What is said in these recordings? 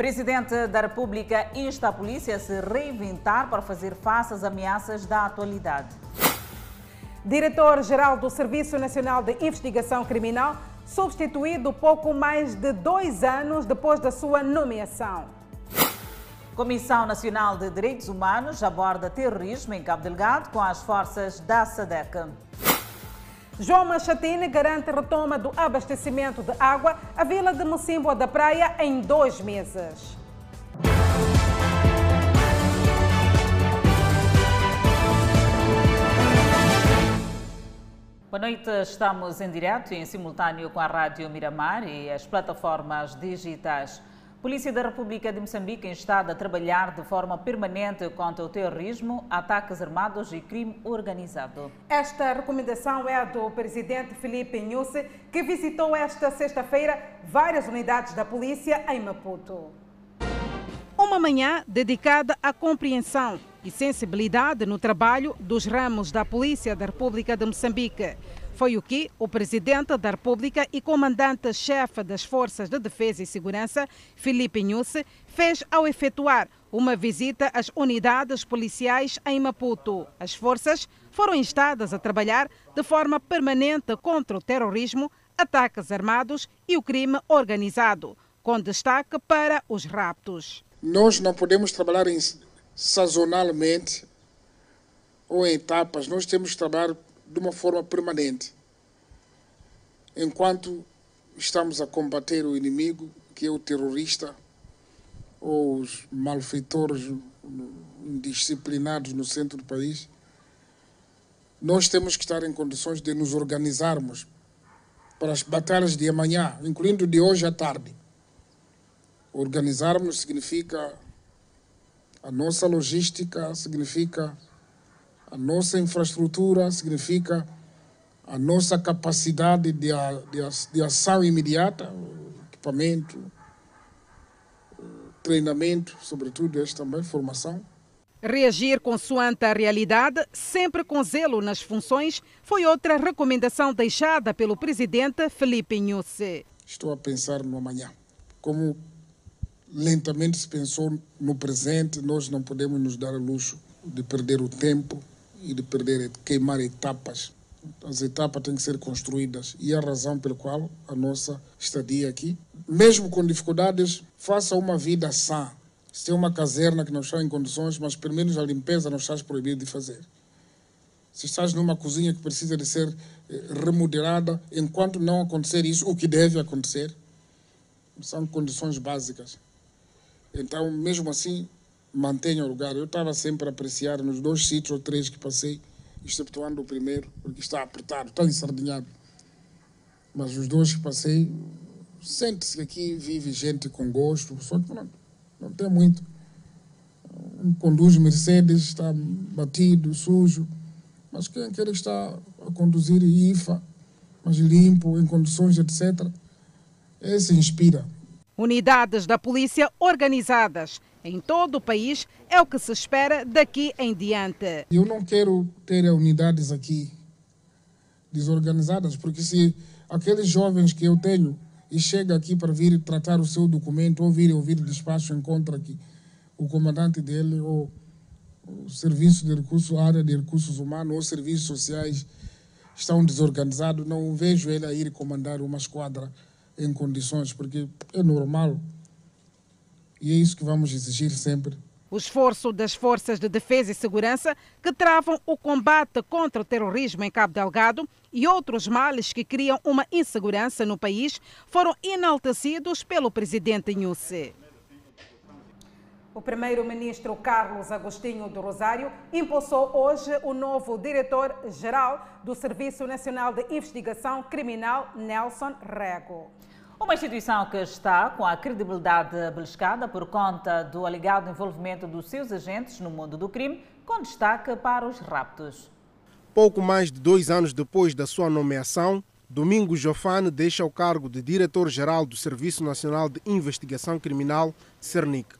Presidente da República insta a polícia a se reinventar para fazer face às ameaças da atualidade. Diretor-Geral do Serviço Nacional de Investigação Criminal, substituído pouco mais de dois anos depois da sua nomeação. Comissão Nacional de Direitos Humanos aborda terrorismo em Cabo Delgado com as forças da SADEC. João Machatine garante retoma do abastecimento de água à vila de Mocimboa da Praia em dois meses. Boa noite, estamos em direto e em simultâneo com a Rádio Miramar e as plataformas digitais. Polícia da República de Moçambique está a trabalhar de forma permanente contra o terrorismo, ataques armados e crime organizado. Esta recomendação é do presidente Felipe Nhusse, que visitou esta sexta-feira várias unidades da polícia em Maputo. Uma manhã dedicada à compreensão e sensibilidade no trabalho dos ramos da Polícia da República de Moçambique. Foi o que o presidente da República e comandante-chefe das Forças de Defesa e Segurança, Felipe Nhusse, fez ao efetuar uma visita às unidades policiais em Maputo. As forças foram instadas a trabalhar de forma permanente contra o terrorismo, ataques armados e o crime organizado, com destaque para os raptos. Nós não podemos trabalhar em, sazonalmente ou em etapas, nós temos que trabalhar de uma forma permanente. Enquanto estamos a combater o inimigo, que é o terrorista, ou os malfeitores indisciplinados no centro do país, nós temos que estar em condições de nos organizarmos para as batalhas de amanhã, incluindo de hoje à tarde. Organizarmos significa a nossa logística, significa a nossa infraestrutura significa a nossa capacidade de, de, de ação imediata, equipamento, treinamento, sobretudo esta também, formação. Reagir consoante a realidade, sempre com zelo nas funções, foi outra recomendação deixada pelo presidente Felipe Nhusse. Estou a pensar no amanhã. Como lentamente se pensou no presente, nós não podemos nos dar a luxo de perder o tempo e de perder, queimar etapas. As etapas têm que ser construídas e é a razão pela qual a nossa estadia aqui, mesmo com dificuldades, faça uma vida sã. Se tem uma caserna que não está em condições, mas pelo menos a limpeza não estás proibido de fazer. Se estás numa cozinha que precisa de ser eh, remodelada, enquanto não acontecer isso, o que deve acontecer, são condições básicas. Então, mesmo assim, mantenha o lugar. Eu estava sempre a apreciar nos dois sítios ou três que passei, exceptuando o primeiro, porque está apertado, está ensardinhado. Mas os dois que passei, sente-se que aqui vive gente com gosto, só que não, não tem muito. Conduz Mercedes, está batido, sujo, mas quem quer está a conduzir IFA, mas limpo, em condições, etc., esse inspira. Unidades da polícia organizadas em todo o país é o que se espera daqui em diante. Eu não quero ter unidades aqui desorganizadas, porque se aqueles jovens que eu tenho e chega aqui para vir tratar o seu documento ou vir ouvir despacho encontra aqui o comandante dele ou o serviço de recursos, área de recursos humanos ou serviços sociais estão desorganizados, não vejo ele a ir comandar uma esquadra em condições, porque é normal e é isso que vamos exigir sempre. O esforço das forças de defesa e segurança que travam o combate contra o terrorismo em Cabo Delgado e outros males que criam uma insegurança no país foram enaltecidos pelo presidente Nhusse. O primeiro-ministro Carlos Agostinho do Rosário impulsou hoje o novo diretor-geral do Serviço Nacional de Investigação Criminal, Nelson Rego. Uma instituição que está com a credibilidade beliscada por conta do alegado envolvimento dos seus agentes no mundo do crime, com destaque para os raptos. Pouco mais de dois anos depois da sua nomeação, Domingos Jofane deixa o cargo de diretor-geral do Serviço Nacional de Investigação Criminal, CERNIC.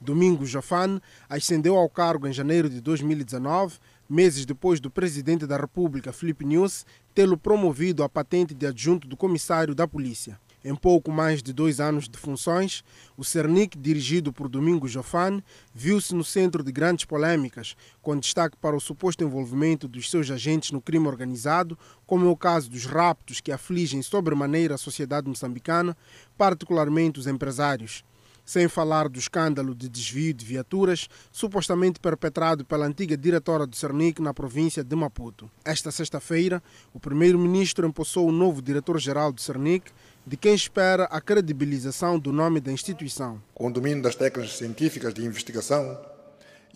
Domingos Jofane ascendeu ao cargo em janeiro de 2019, meses depois do presidente da República, Filipe Nunes, tê-lo promovido à patente de adjunto do comissário da polícia. Em pouco mais de dois anos de funções, o Cernic, dirigido por Domingos Jofane, viu-se no centro de grandes polêmicas, com destaque para o suposto envolvimento dos seus agentes no crime organizado, como é o caso dos raptos que afligem sobremaneira a sociedade moçambicana, particularmente os empresários sem falar do escândalo de desvio de viaturas supostamente perpetrado pela antiga diretora do Cernic na província de Maputo. Esta sexta-feira, o primeiro-ministro empossou o novo diretor-geral do Cernic, de quem espera a credibilização do nome da instituição. Com o domínio das técnicas científicas de investigação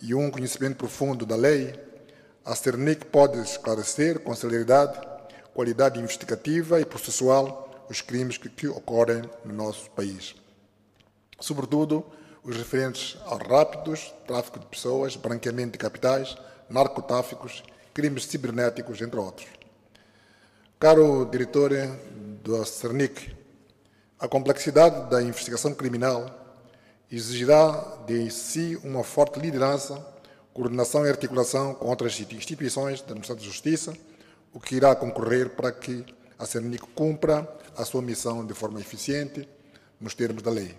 e um conhecimento profundo da lei, a Cernic pode esclarecer com celeridade, qualidade investigativa e processual os crimes que, que ocorrem no nosso país sobretudo os referentes aos rápidos, tráfico de pessoas, branqueamento de capitais, narcotráficos, crimes cibernéticos, entre outros. Caro diretor do CERNIC, a complexidade da investigação criminal exigirá de si uma forte liderança, coordenação e articulação com outras instituições da Administração de Justiça, o que irá concorrer para que a CERNIC cumpra a sua missão de forma eficiente nos termos da lei.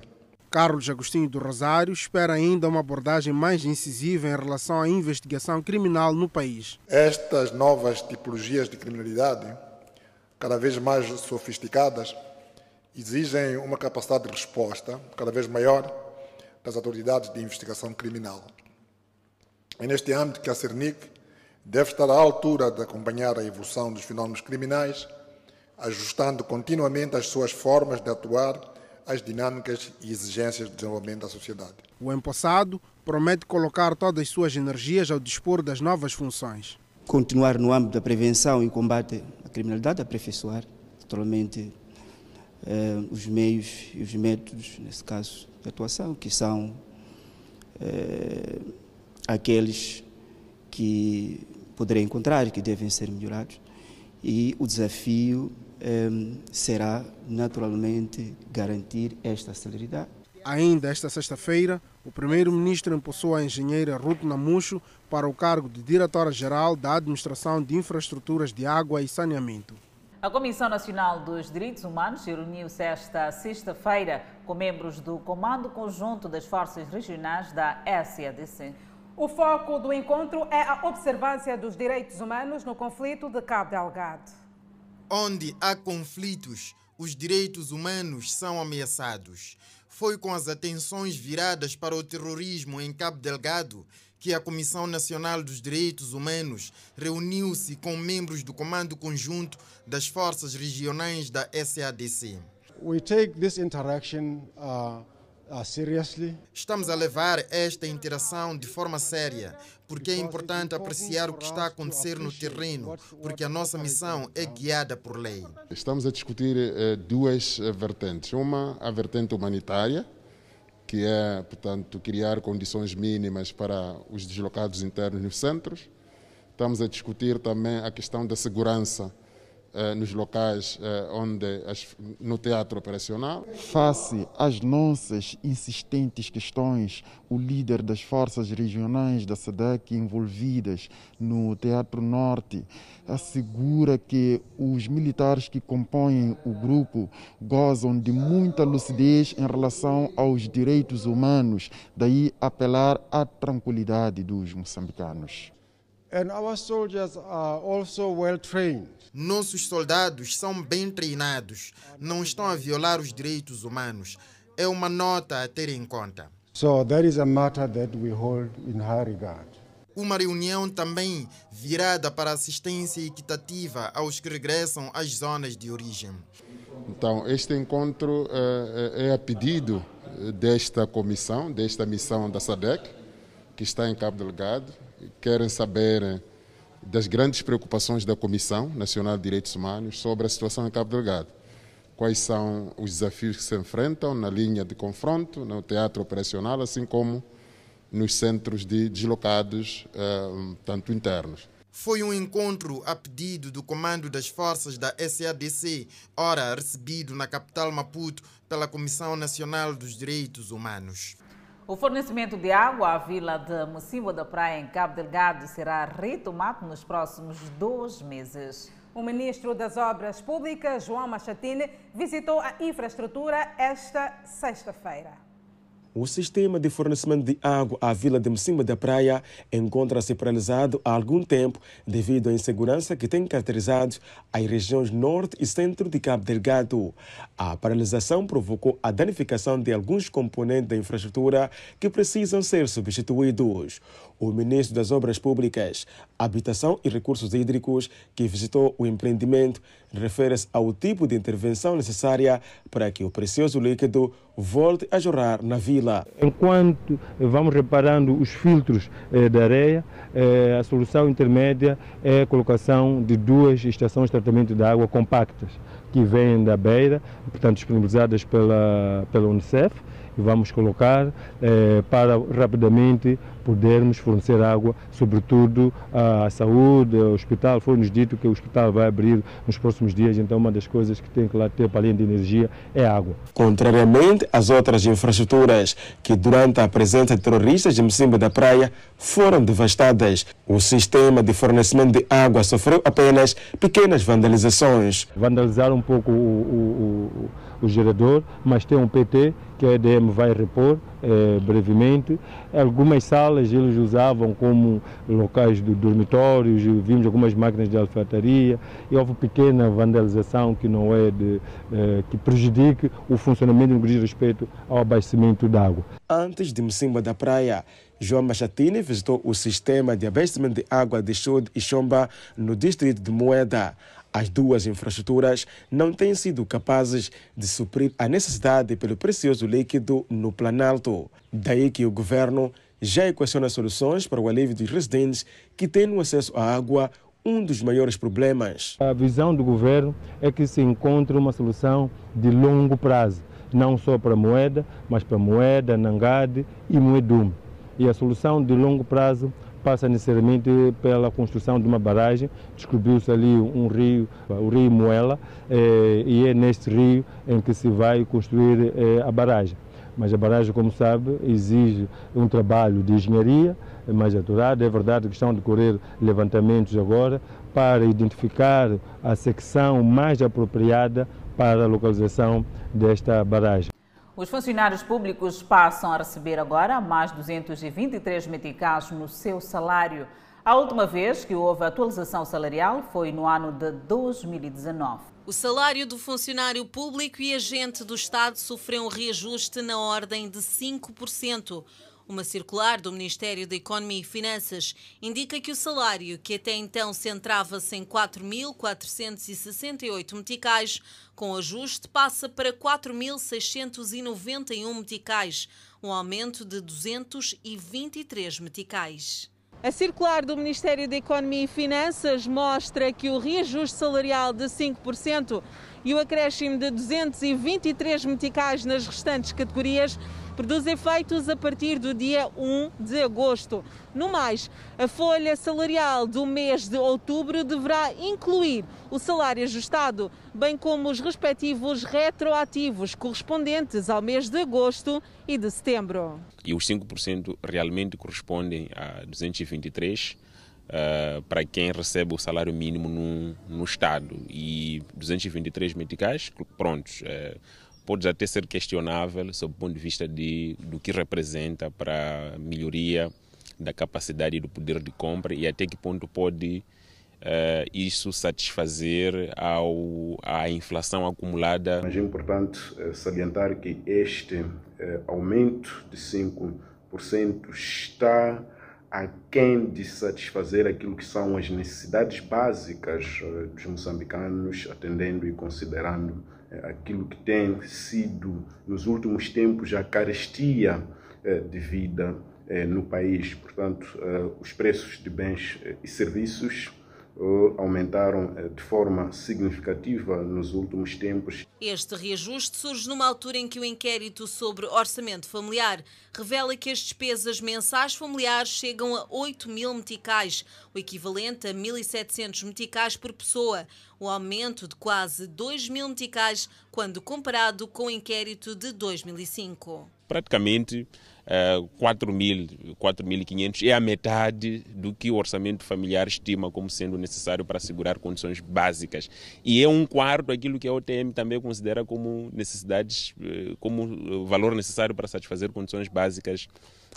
Carlos Agostinho do Rosário espera ainda uma abordagem mais incisiva em relação à investigação criminal no país. Estas novas tipologias de criminalidade, cada vez mais sofisticadas, exigem uma capacidade de resposta cada vez maior das autoridades de investigação criminal. É neste âmbito que a CERNIC deve estar à altura de acompanhar a evolução dos fenómenos criminais, ajustando continuamente as suas formas de atuar as dinâmicas e exigências de desenvolvimento da sociedade. O empossado promete colocar todas as suas energias ao dispor das novas funções. Continuar no âmbito da prevenção e combate à criminalidade, aperfeiçoar naturalmente eh, os meios e os métodos, nesse caso, de atuação, que são eh, aqueles que poderei encontrar que devem ser melhorados. E o desafio um, será naturalmente garantir esta celeridade. Ainda esta sexta-feira, o primeiro-ministro empossou a engenheira Ruth Namucho para o cargo de diretora-geral da Administração de Infraestruturas de Água e Saneamento. A Comissão Nacional dos Direitos Humanos reuniu-se esta sexta-feira com membros do Comando Conjunto das Forças Regionais da SADC. O foco do encontro é a observância dos direitos humanos no conflito de Cabo Delgado. Onde há conflitos, os direitos humanos são ameaçados. Foi com as atenções viradas para o terrorismo em Cabo Delgado que a Comissão Nacional dos Direitos Humanos reuniu-se com membros do Comando Conjunto das Forças Regionais da SADC. We take this interaction uh, uh, seriously. Estamos a levar esta interação de forma séria, porque é importante apreciar o que está a acontecer no terreno, porque a nossa missão é guiada por lei. Estamos a discutir uh, duas uh, vertentes. Uma, a vertente humanitária, que é, portanto, criar condições mínimas para os deslocados internos nos centros. Estamos a discutir também a questão da segurança nos locais eh, onde no teatro operacional. Face às nossas insistentes questões, o líder das forças regionais da SADC envolvidas no Teatro Norte assegura que os militares que compõem o grupo gozam de muita lucidez em relação aos direitos humanos, daí apelar à tranquilidade dos moçambicanos. And our soldiers are also well trained. Nossos soldados são bem treinados, não estão a violar os direitos humanos. É uma nota a ter em conta. So that is a matter that we hold in high regard. Uma reunião também virada para assistência equitativa aos que regressam às zonas de origem. Então, este encontro é, é a pedido desta comissão, desta missão da SADEC, que está em Cabo Delgado, querem saber eh, das grandes preocupações da Comissão Nacional de Direitos Humanos sobre a situação em Cabo Delgado. Quais são os desafios que se enfrentam na linha de confronto, no teatro operacional, assim como nos centros de deslocados, eh, tanto internos. Foi um encontro a pedido do Comando das Forças da SADC, ora recebido na capital Maputo pela Comissão Nacional dos Direitos Humanos. O fornecimento de água à vila de Mocimbo da Praia, em Cabo Delgado, será retomado nos próximos dois meses. O ministro das Obras Públicas, João Machatine, visitou a infraestrutura esta sexta-feira. O sistema de fornecimento de água à vila de Mocimba da Praia encontra-se paralisado há algum tempo devido à insegurança que tem caracterizado as regiões norte e centro de Cabo Delgado. A paralisação provocou a danificação de alguns componentes da infraestrutura que precisam ser substituídos. O ministro das Obras Públicas, Habitação e Recursos Hídricos, que visitou o empreendimento, refere-se ao tipo de intervenção necessária para que o precioso líquido volte a jorrar na vila. Enquanto vamos reparando os filtros eh, da areia, eh, a solução intermédia é a colocação de duas estações de tratamento de água compactas que vêm da beira, portanto disponibilizadas pela, pela Unicef, e vamos colocar eh, para rapidamente podermos fornecer água, sobretudo à saúde, ao hospital. Foi-nos dito que o hospital vai abrir nos próximos dias, então uma das coisas que tem que lá ter para além de energia é água. Contrariamente às outras infraestruturas que durante a presença de terroristas de Mocimba da Praia foram devastadas, o sistema de fornecimento de água sofreu apenas pequenas vandalizações. Vandalizaram um pouco o, o, o, o gerador, mas tem um PT que a EDM vai repor eh, brevemente. Algumas salas eles usavam como locais de dormitórios, vimos algumas máquinas de alfaiataria e houve pequena vandalização que não é de, eh, que prejudique o funcionamento no que diz respeito ao abastecimento de água. Antes de Mocimba da Praia, João Machatini visitou o sistema de abastecimento de água de Chode e Chomba no distrito de Moeda. As duas infraestruturas não têm sido capazes de suprir a necessidade pelo precioso líquido no Planalto. Daí que o governo já equaciona soluções para o alívio dos residentes que têm no acesso à água um dos maiores problemas. A visão do governo é que se encontre uma solução de longo prazo, não só para Moeda, mas para Moeda, Nangade e Moedume. E a solução de longo prazo passa necessariamente pela construção de uma barragem. Descobriu-se ali um rio, o rio Moela, eh, e é neste rio em que se vai construir eh, a barragem. Mas a barragem, como sabe, exige um trabalho de engenharia mais aturado. É verdade que estão a decorrer levantamentos agora para identificar a secção mais apropriada para a localização desta barragem. Os funcionários públicos passam a receber agora mais 223 meticais no seu salário. A última vez que houve atualização salarial foi no ano de 2019. O salário do funcionário público e agente do Estado sofreu um reajuste na ordem de 5%. Uma circular do Ministério da Economia e Finanças indica que o salário, que até então centrava-se em 4.468 meticais, com ajuste passa para 4.691 meticais, um aumento de 223 meticais. A circular do Ministério da Economia e Finanças mostra que o reajuste salarial de 5% e o acréscimo de 223 meticais nas restantes categorias produz efeitos a partir do dia 1 de agosto. No mais, a folha salarial do mês de outubro deverá incluir o salário ajustado, bem como os respectivos retroativos correspondentes ao mês de agosto e de setembro. E os 5% realmente correspondem a 223 Uh, para quem recebe o salário mínimo no, no Estado e 223 meticais, prontos, uh, pode até ser questionável sob o ponto de vista de, do que representa para a melhoria da capacidade do poder de compra e até que ponto pode uh, isso satisfazer ao, a inflação acumulada. Mas é importante uh, salientar que este uh, aumento de 5% está aquém de satisfazer aquilo que são as necessidades básicas dos moçambicanos, atendendo e considerando aquilo que tem sido nos últimos tempos a carestia é, de vida é, no país. Portanto, os preços de bens e serviços aumentaram de forma significativa nos últimos tempos. Este reajuste surge numa altura em que o inquérito sobre orçamento familiar revela que as despesas mensais familiares chegam a 8 mil meticais, o equivalente a 1.700 meticais por pessoa, um aumento de quase 2 mil meticais quando comparado com o inquérito de 2005. praticamente uh, 4.500 é a metade do que o orçamento familiar estima como sendo necessário para assegurar condições básicas. E é um quarto aquilo que a OTM também considera como necessidades, uh, como valor necessário para satisfazer condições básicas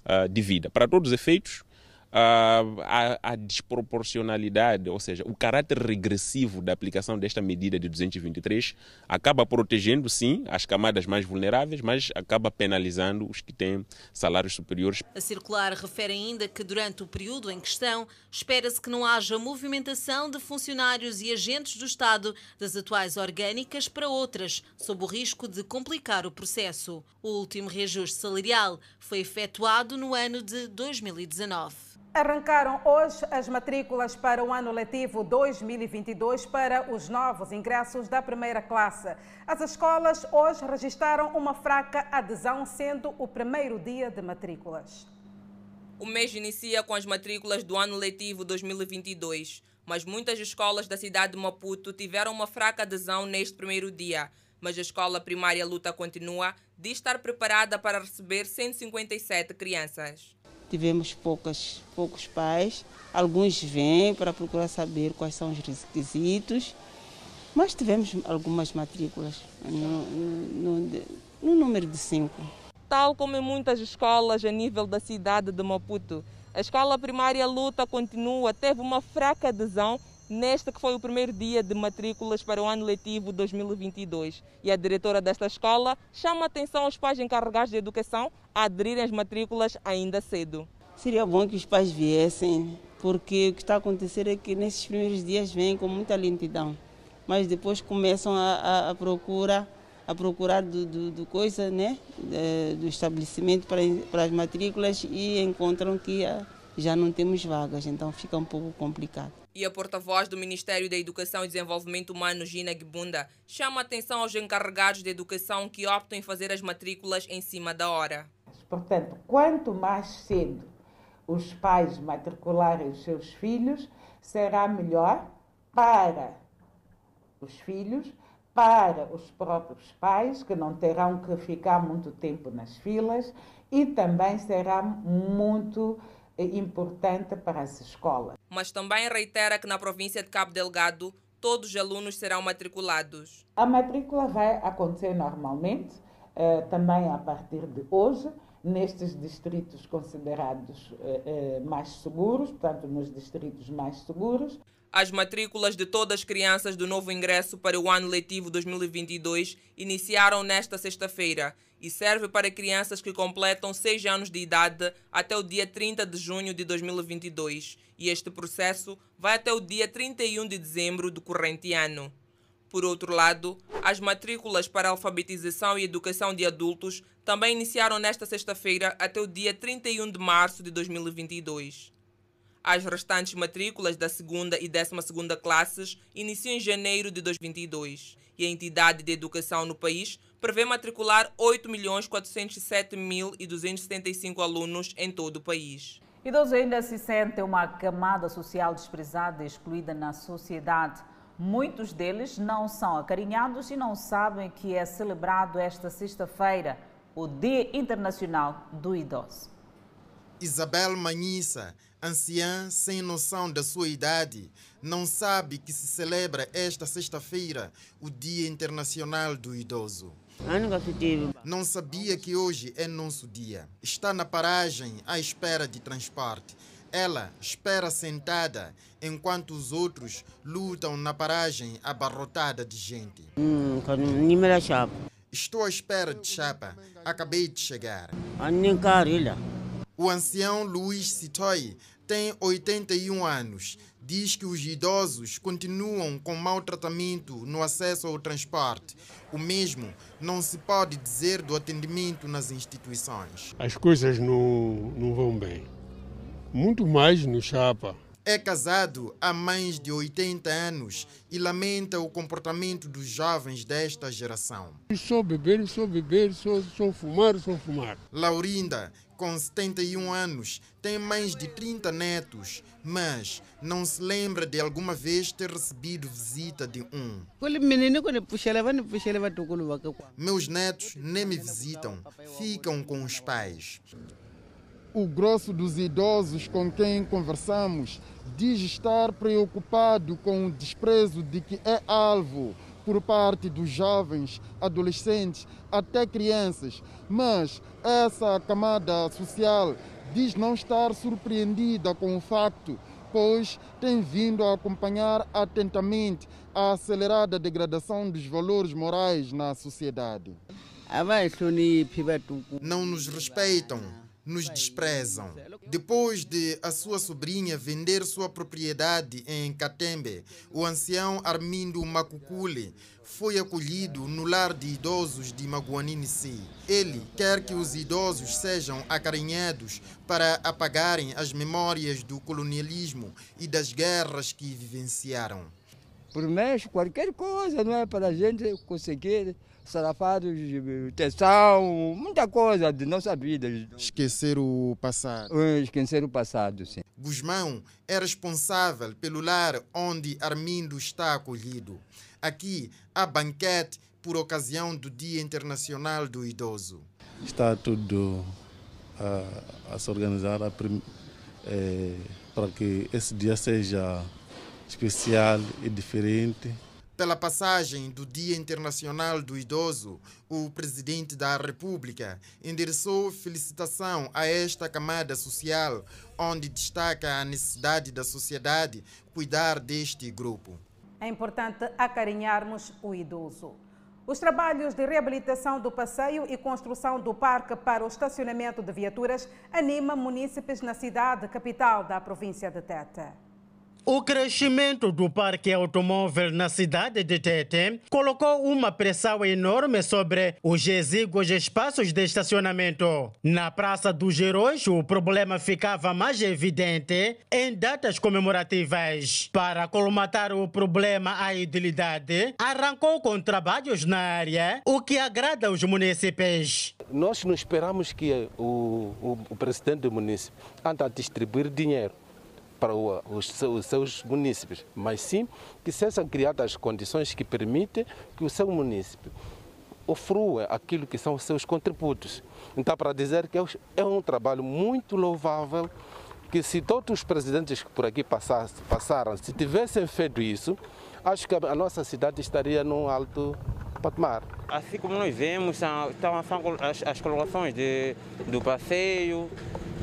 uh, de vida. Para todos os efeitos, a, desproporcionalidade, ou seja, o caráter regressivo da aplicação desta medida de 223 acaba protegendo, sim, as camadas mais vulneráveis, mas acaba penalizando os que têm salários superiores. A circular refere ainda que durante o período em questão espera-se que não haja movimentação de funcionários e agentes do Estado das atuais orgânicas para outras, sob o risco de complicar o processo. O último reajuste salarial foi efetuado no ano de 2019. Arrancaram hoje as matrículas para o ano letivo 2022 para os novos ingressos da primeira classe. As escolas hoje registraram uma fraca adesão, sendo o primeiro dia de matrículas. O mês inicia com as matrículas do ano letivo 2022, mas muitas escolas da cidade de Maputo tiveram uma fraca adesão neste primeiro dia. Mas a escola primária Luta Continua diz estar preparada para receber 157 crianças tivemos poucas, poucos pais. Alguns vêm para procurar saber quais são os requisitos, mas tivemos algumas matrículas no, no, no número de cinco. Tal como em muitas escolas a nível da cidade de Maputo, a escola primária Luta continua, teve uma fraca adesão neste que foi o primeiro dia de matrículas para o ano letivo 2022. E a diretora desta escola chama a atenção aos pais encarregados de educação a aderirem às matrículas ainda cedo. Seria bom que os pais viessem, porque o que está a acontecer é que nesses primeiros dias vêm com muita lentidão, mas depois começam a, a, a procura a procurar do, do, do coisa, né, do estabelecimento para, para as matrículas e encontram que ah, já não temos vagas, então fica um pouco complicado. E a porta-voz do Ministério da Educação e Desenvolvimento Humano, Gina Gbunda, chama a atenção aos encarregados de educação que optam em fazer as matrículas em cima da hora. Portanto, quanto mais cedo os pais matricularem os seus filhos, será melhor para os filhos, para os próprios pais, que não terão que ficar muito tempo nas filas, e também será muito importante para as escolas. Mas também reitera que na província de Cabo Delgado todos os alunos serão matriculados. A matrícula vai acontecer normalmente, eh, também a partir de hoje, nestes distritos considerados eh, eh, mais seguros, portanto, nos distritos mais seguros. As matrículas de todas as crianças do novo ingresso para o ano letivo 2022 iniciaram nesta sexta-feira e serve para crianças que completam 6 anos de idade até o dia 30 de junho de 2022. E este processo vai até o dia 31 de dezembro do corrente ano. Por outro lado, as matrículas para alfabetização e educação de adultos também iniciaram nesta sexta-feira até o dia 31 de março de 2022. As restantes matrículas da segunda e décima segunda classes iniciam em janeiro de 2022 e a entidade de educação no país prevê matricular 8.407.275 alunos em todo o país. Idosos ainda se sentem uma camada social desprezada e excluída na sociedade. Muitos deles não são acarinhados e não sabem que é celebrado esta sexta-feira, o Dia Internacional do Idoso. Isabel Manhissa anciã sem noção da sua idade, não sabe que se celebra esta sexta-feira o Dia Internacional do Idoso. Não sabia que hoje é nosso dia. Está na paragem à espera de transporte. Ela espera sentada enquanto os outros lutam na paragem abarrotada de gente. Hum, Estou à espera de chapa. Acabei de chegar. O ancião Luiz Sitoi tem 81 anos. Diz que os idosos continuam com maltratamento no acesso ao transporte. O mesmo não se pode dizer do atendimento nas instituições. As coisas não, não vão bem. Muito mais no Chapa. É casado há mais de 80 anos e lamenta o comportamento dos jovens desta geração. Só beber, só beber, só, só fumar, só fumar. Laurinda, com 71 anos, tem mais de 30 netos, mas não se lembra de alguma vez ter recebido visita de um. Meus netos nem me visitam, ficam com os pais. O grosso dos idosos com quem conversamos diz estar preocupado com o desprezo de que é alvo por parte dos jovens, adolescentes, até crianças. Mas essa camada social diz não estar surpreendida com o facto, pois tem vindo a acompanhar atentamente a acelerada degradação dos valores morais na sociedade. Não nos respeitam, nos desprezam. Depois de a sua sobrinha vender sua propriedade em Catembe, o ancião Armindo Macucule foi acolhido no lar de idosos de Maguaninici. Ele quer que os idosos sejam acarinhados para apagarem as memórias do colonialismo e das guerras que vivenciaram. Por mês, qualquer coisa, não é? Para a gente conseguir sarafados, tensão, muita coisa de nossa vida. Esquecer o passado. Esquecer o passado, sim. Guzmão é responsável pelo lar onde Armindo está acolhido. Aqui há banquete por ocasião do Dia Internacional do Idoso. Está tudo a, a se organizar a, é, para que esse dia seja especial e diferente. Pela passagem do Dia Internacional do Idoso, o presidente da República endereçou felicitação a esta camada social, onde destaca a necessidade da sociedade cuidar deste grupo. É importante acarinharmos o idoso. Os trabalhos de reabilitação do passeio e construção do parque para o estacionamento de viaturas animam munícipes na cidade capital da província de Tete. O crescimento do parque automóvel na cidade de Tete colocou uma pressão enorme sobre os exíguos espaços de estacionamento. Na Praça dos Heróis, o problema ficava mais evidente em datas comemorativas. Para colmatar o problema, a idilidade arrancou com trabalhos na área, o que agrada os munícipes. Nós não esperamos que o, o, o presidente do município ande a distribuir dinheiro para os, seus municípios, mas sim que sejam criadas as condições que permitem que o seu município ofrua aquilo que são os seus contributos. Então, para dizer que é um trabalho muito louvável, que se todos os presidentes que por aqui passaram, se tivessem feito isso, acho que a nossa cidade estaria num alto patamar. Assim como nós vemos, estão as, as colocações de, do passeio,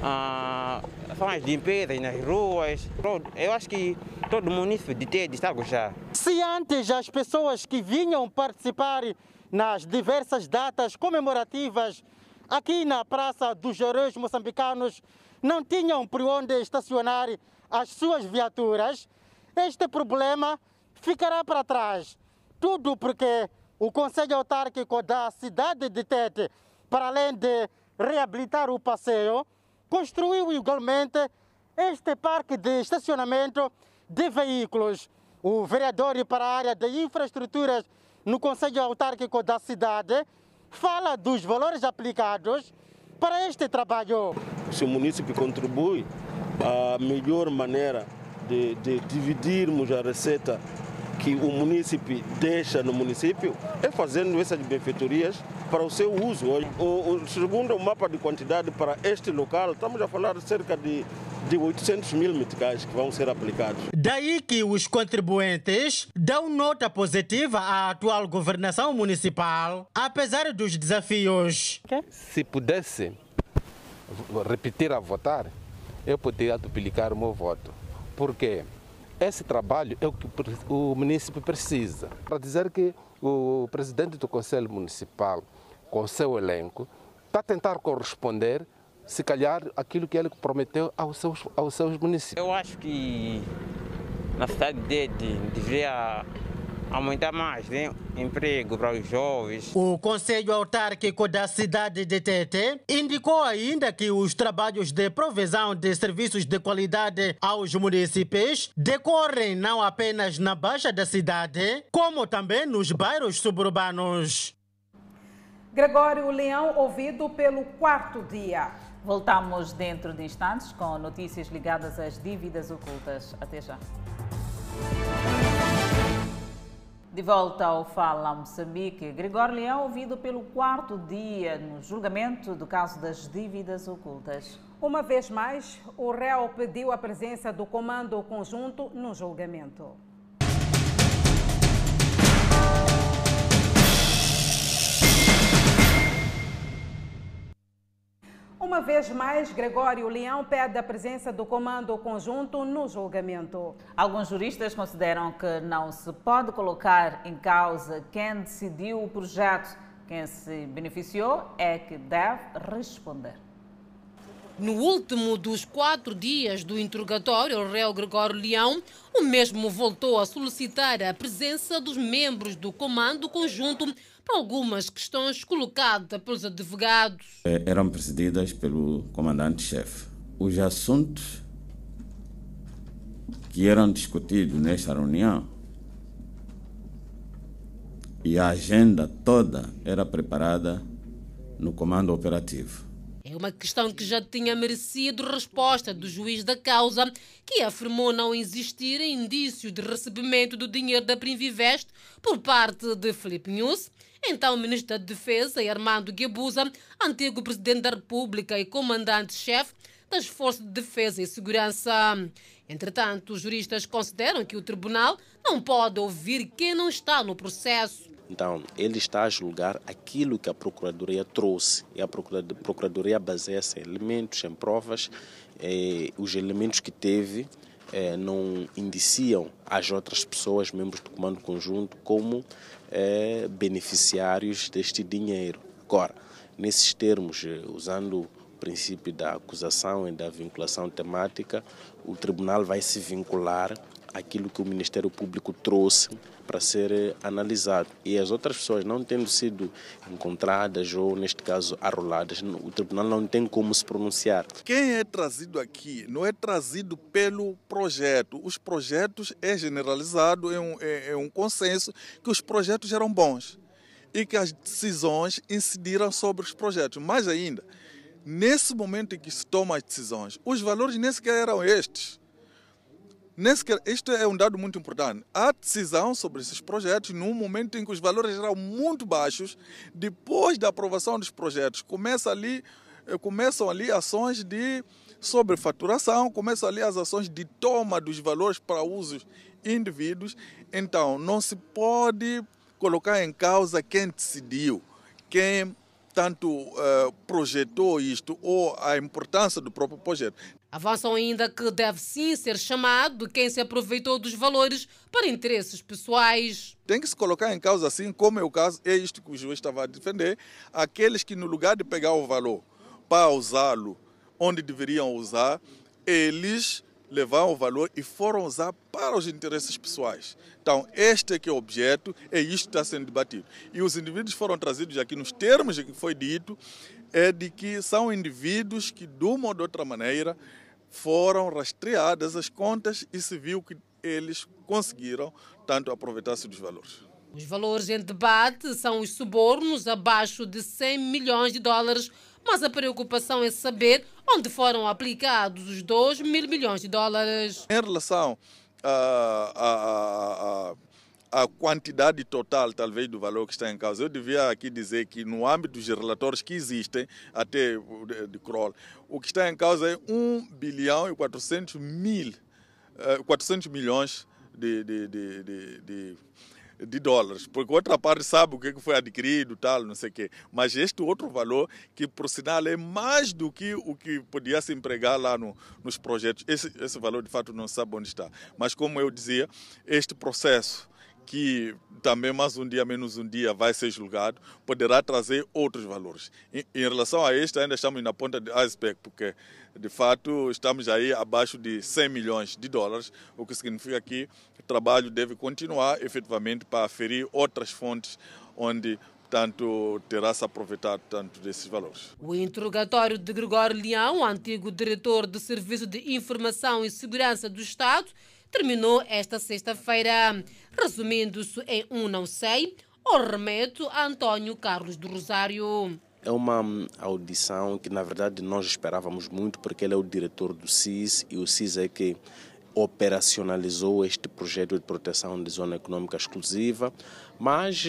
ah, são as limpezas nas ruas. Eu acho que todo município de Tede está a gostar. Se antes as pessoas que vinham participar nas diversas datas comemorativas aqui na Praça dos Heróis Moçambicanos não tinham por onde estacionar as suas viaturas, este problema ficará para trás. Tudo porque o Conselho Autárquico da cidade de Tete, para além de reabilitar o passeio, construiu igualmente este parque de estacionamento de veículos. O vereador para a área de infraestruturas no Conselho Autárquico da cidade fala dos valores aplicados para este trabalho. Se o município contribui, a melhor maneira de, de dividirmos a receita que o município deixa no município é fazendo essas benfeitorias para o seu uso. O, o, segundo o mapa de quantidade para este local, estamos a falar de cerca de, de 800 mil meticais que vão ser aplicados. Daí que os contribuintes dão nota positiva à atual governação municipal, apesar dos desafios. Se pudesse repetir a votar, eu poderia duplicar o meu voto. Por quê? Esse trabalho é o que o município precisa. Para dizer que o presidente do Conselho Municipal, com seu elenco, está a tentar corresponder, se calhar, aquilo que ele prometeu aos seus, aos seus municípios. Eu acho que na cidade dele deveria aumentar mais né? emprego para os jovens. O Conselho Autárquico da cidade de Tete indicou ainda que os trabalhos de provisão de serviços de qualidade aos municípios decorrem não apenas na baixa da cidade, como também nos bairros suburbanos. Gregório Leão, ouvido pelo quarto dia. Voltamos dentro de instantes com notícias ligadas às dívidas ocultas. Até já. De volta ao Fala Moçambique, Gregório Leão ouvido pelo quarto dia no julgamento do caso das dívidas ocultas. Uma vez mais, o réu pediu a presença do comando conjunto no julgamento. Uma vez mais, Gregório Leão pede a presença do comando conjunto no julgamento. Alguns juristas consideram que não se pode colocar em causa quem decidiu o projeto. Quem se beneficiou é que deve responder. No último dos quatro dias do interrogatório, o réu Gregório Leão, o mesmo voltou a solicitar a presença dos membros do comando conjunto para algumas questões colocadas pelos advogados. Eram presididas pelo comandante-chefe. Os assuntos que eram discutidos nesta reunião e a agenda toda era preparada no comando operativo. É uma questão que já tinha merecido resposta do juiz da causa, que afirmou não existir indício de recebimento do dinheiro da Primvivest por parte de Felipe News. Então, o ministro da Defesa, Armando Guebuza, antigo presidente da República e comandante-chefe das Forças de Defesa e Segurança. Entretanto, os juristas consideram que o tribunal não pode ouvir quem não está no processo. Então, ele está a julgar aquilo que a Procuradoria trouxe e a Procuradoria baseia-se em elementos, em provas. Eh, os elementos que teve eh, não indiciam as outras pessoas, membros do Comando Conjunto, como eh, beneficiários deste dinheiro. Agora, nesses termos, usando o princípio da acusação e da vinculação temática, o tribunal vai se vincular àquilo que o Ministério Público trouxe para ser analisado. E as outras pessoas não tendo sido encontradas ou, neste caso, arroladas, o tribunal não tem como se pronunciar. Quem é trazido aqui não é trazido pelo projeto. Os projetos é generalizado, é um, é, é um consenso que os projetos eram bons e que as decisões incidiram sobre os projetos. Mais ainda, nesse momento em que se tomam as decisões, os valores nem sequer eram estes. Sequer, isto é um dado muito importante. A decisão sobre esses projetos, num momento em que os valores eram muito baixos, depois da aprovação dos projetos, começa ali, eh, começam ali ações de sobrefaturação, começam ali as ações de toma dos valores para usos indivíduos. Então, não se pode colocar em causa quem decidiu, quem tanto uh, projetou isto ou a importância do próprio projeto. Avançam ainda que deve sim ser chamado quem se aproveitou dos valores para interesses pessoais. Tem que se colocar em causa, assim como é o caso, é isto que o juiz estava a defender, aqueles que no lugar de pegar o valor para usá-lo onde deveriam usar, eles levaram o valor e foram usar para os interesses pessoais. Então, este é que é o objeto, é isto que está sendo debatido. E os indivíduos foram trazidos aqui nos termos que foi dito, é de que são indivíduos que, de uma ou de outra maneira, foram rastreadas as contas e se viu que eles conseguiram tanto aproveitar-se dos valores. Os valores em debate são os subornos abaixo de 100 milhões de dólares, mas a preocupação é saber onde foram aplicados os 2 mil milhões de dólares. Em relação a, a, a a quantidade total, talvez, do valor que está em causa. Eu devia aqui dizer que, no âmbito dos relatórios que existem, até de Kroll, o que está em causa é 1 bilhão e 400 mil, 400 eh, milhões de, de, de, de de dólares, porque outra parte sabe o que foi adquirido, tal, não sei o quê. Mas este outro valor, que por sinal é mais do que o que podia se empregar lá no, nos projetos, esse, esse valor de fato não sabe onde está. Mas como eu dizia, este processo que também mais um dia, menos um dia, vai ser julgado, poderá trazer outros valores. Em, em relação a este, ainda estamos na ponta de iceberg, porque de fato estamos aí abaixo de 100 milhões de dólares, o que significa que o trabalho deve continuar efetivamente para aferir outras fontes onde portanto, terá se aproveitado tanto desses valores. O interrogatório de Gregório Leão, antigo diretor do Serviço de Informação e Segurança do Estado, terminou esta sexta-feira. Resumindo-se em um não sei, o remeto a Antônio Carlos do Rosário. É uma audição que, na verdade, nós esperávamos muito, porque ele é o diretor do CIS e o CIS é que operacionalizou este projeto de proteção de zona econômica exclusiva, mas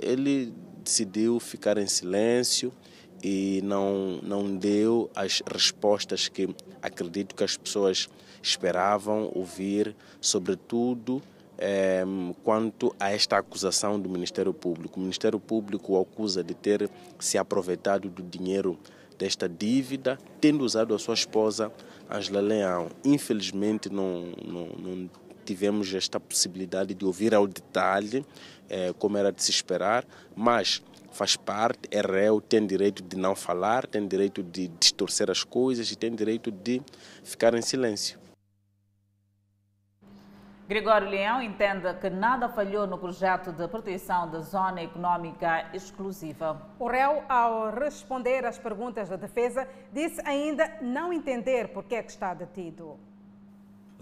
ele decidiu ficar em silêncio e não, não deu as respostas que acredito que as pessoas esperavam ouvir, sobretudo é, quanto a esta acusação do Ministério Público. O Ministério Público o acusa de ter se aproveitado do dinheiro desta dívida, tendo usado a sua esposa Angela Leão. Infelizmente, não, não, não tivemos esta possibilidade de ouvir ao detalhe, é, como era de se esperar, mas faz parte, é réu, tem direito de não falar, tem direito de distorcer as coisas e tem direito de ficar em silêncio. Gregório Leão entende que nada falhou no projeto de proteção da zona econômica exclusiva. O réu, ao responder às perguntas da defesa, disse ainda não entender por que, é que está detido.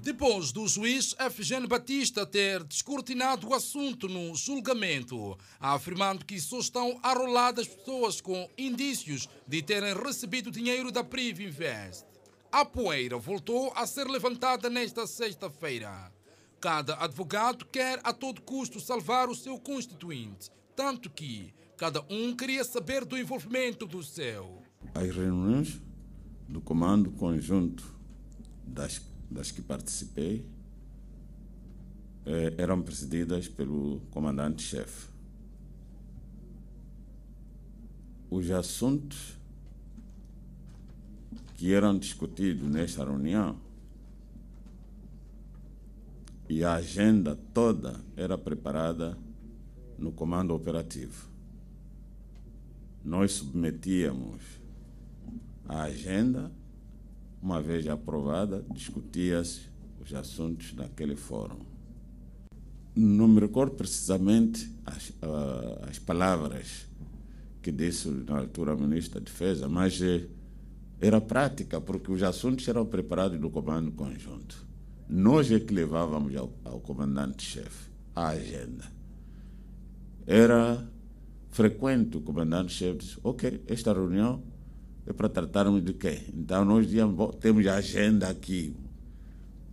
Depois do juiz Efigênio Batista ter descortinado o assunto no julgamento, afirmando que só estão arroladas pessoas com indícios de terem recebido dinheiro da Priv Invest. A poeira voltou a ser levantada nesta sexta-feira. Cada advogado quer a todo custo salvar o seu constituinte, tanto que cada um queria saber do envolvimento do seu. As reuniões do Comando Conjunto das das que participei eh, eram presididas pelo comandante-chefe. Os assuntos que eram discutidos nesta reunião e a agenda toda era preparada no comando operativo. Nós submetíamos a agenda uma vez aprovada, discutia-se os assuntos naquele fórum. Não me recordo precisamente as, uh, as palavras que disse na altura o ministro da Defesa, mas eh, era prática, porque os assuntos eram preparados no comando conjunto. Nós é que levávamos ao, ao comandante-chefe a agenda. Era frequente o comandante-chefe dizer, ok, esta reunião é para tratarmos de quê? Então nós temos a agenda aqui.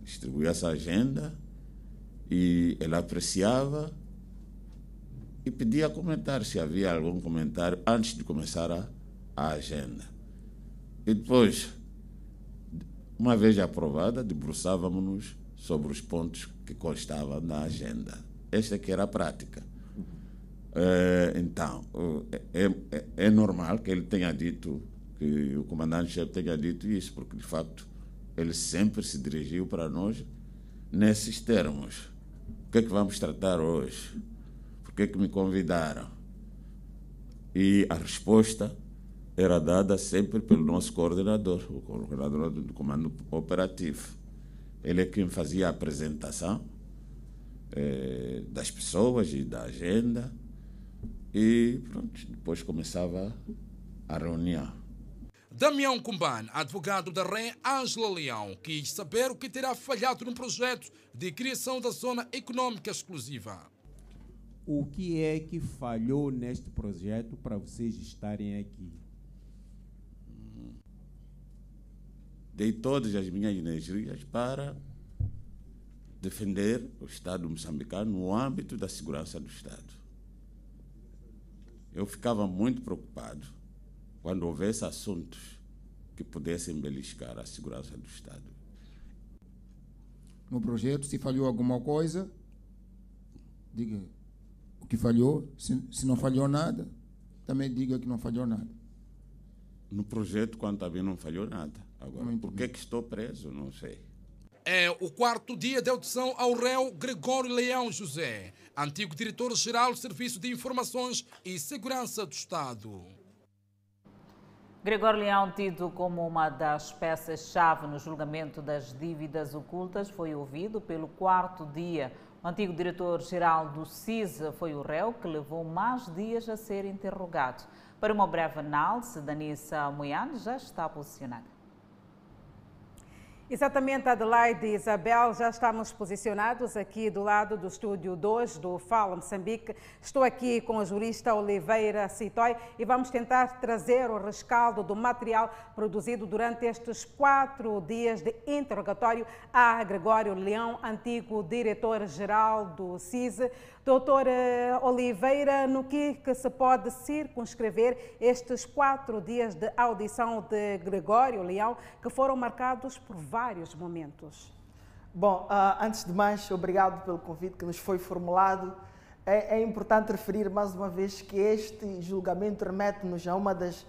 Distribuía essa agenda e ele apreciava e pedia comentário, se havia algum comentário, antes de começar a, a agenda. E depois, uma vez aprovada, debruçávamos-nos sobre os pontos que constavam na agenda. Esta que era a prática. É, então, é, é, é normal que ele tenha dito que o comandante-chefe tenha dito isso, porque de facto ele sempre se dirigiu para nós nesses termos. O que é que vamos tratar hoje? Por que é que me convidaram? E a resposta era dada sempre pelo nosso coordenador, o coordenador do comando operativo. Ele é quem fazia a apresentação eh, das pessoas e da agenda e pronto, depois começava a reunião. Damião Cumban, advogado da REN Ângela Leão, quis saber o que terá falhado no projeto de criação da zona econômica exclusiva. O que é que falhou neste projeto para vocês estarem aqui? Dei todas as minhas energias para defender o Estado moçambicano no âmbito da segurança do Estado. Eu ficava muito preocupado quando houvesse assuntos que pudessem beliscar a segurança do Estado. No projeto, se falhou alguma coisa, diga o que falhou. Se, se não falhou nada, também diga que não falhou nada. No projeto, quando também não falhou nada. Agora, Muito por que, que estou preso? Não sei. É o quarto dia de audição ao réu Gregório Leão José, antigo diretor-geral do Serviço de Informações e Segurança do Estado. Gregório Leão, tido como uma das peças-chave no julgamento das dívidas ocultas, foi ouvido pelo quarto dia. O antigo diretor-geral do CISA foi o réu que levou mais dias a ser interrogado. Para uma breve análise, Danissa Moiane já está posicionada. Exatamente, Adelaide e Isabel, já estamos posicionados aqui do lado do estúdio 2 do Fala Moçambique. Estou aqui com a jurista Oliveira Citói e vamos tentar trazer o rescaldo do material produzido durante estes quatro dias de interrogatório a Gregório Leão, antigo diretor-geral do CISE. Doutor eh, Oliveira, no que, que, se pode circunscrever estes quatro dias de audição de Gregório Leão, que foram marcados por vários momentos? Bom, uh, antes de mais, obrigado pelo convite que nos foi formulado. É, é importante referir mais uma vez que este julgamento remete-nos a uma das